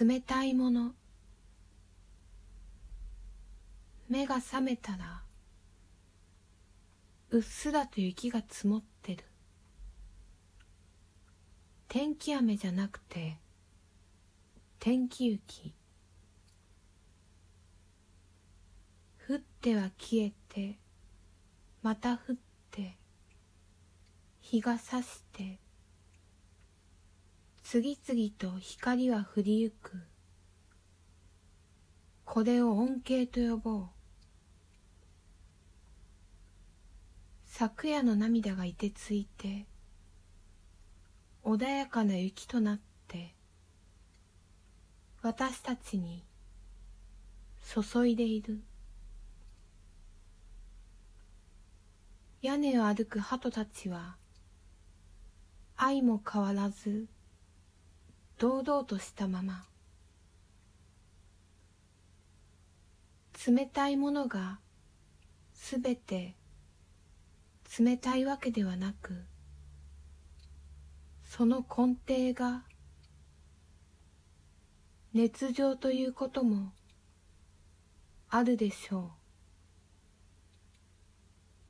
冷たいもの。目が覚めたらうっすらと雪が積もってる。天気雨じゃなくて天気雪。降っては消えてまた降って日が差して。次々と光は降りゆく。これを恩恵と呼ぼう。昨夜の涙がいてついて穏やかな雪となって私たちに注いでいる。屋根を歩く鳩たちは愛も変わらず堂々としたまま。冷たいものがすべて冷たいわけではなくその根底が熱情ということもあるでしょう。